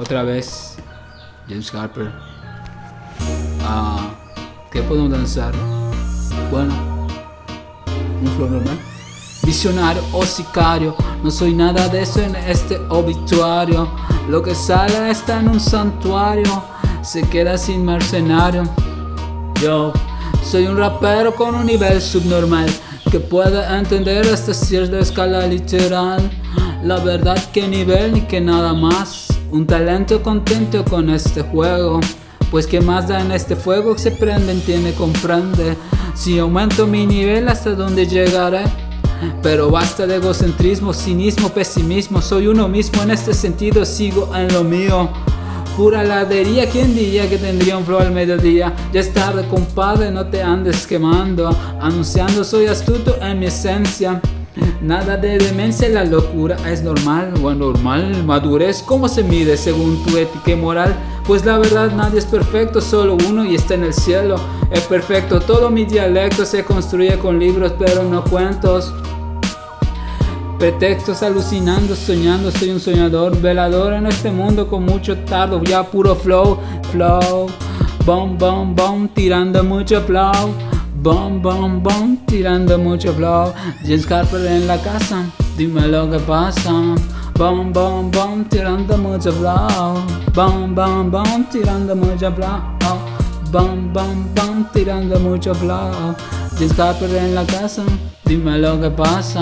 otra vez, James Harper. Ah, ¿Qué podemos danzar? Bueno, un flow normal. Visionario o sicario, no soy nada de eso en este obituario. Lo que sale está en un santuario, se queda sin mercenario. Yo soy un rapero con un nivel subnormal que puede entender esta cierta escala literal. La verdad que nivel ni que nada más. Un talento contento con este juego. Pues que más da en este fuego que se prende, entiende, comprende. Si aumento mi nivel hasta donde llegaré. Pero basta de egocentrismo, cinismo, pesimismo. Soy uno mismo en este sentido, sigo en lo mío. Pura ladería, ¿quién diría que tendría un flow al mediodía? Ya es tarde, compadre, no te andes quemando. Anunciando, soy astuto en mi esencia. Nada de demencia, la locura es normal o anormal. Madurez, ¿cómo se mide según tu ética y moral? Pues la verdad nadie es perfecto, solo uno y está en el cielo. Es perfecto, todo mi dialecto se construye con libros pero no cuentos. Pretextos alucinando, soñando, soy un soñador, velador en este mundo con mucho tardo, ya puro flow, flow, bom, bom, bom, tirando mucho flow. Bom, bom, bom, tirando mucho flow. James Harper en la casa, dime lo que pasa. Bom, bom, bom, tirando mucho flow. Bom, bom, bom, tirando mucho flow. Bom, bom, bom, tirando mucho flow. James en la casa, dime lo que pasa.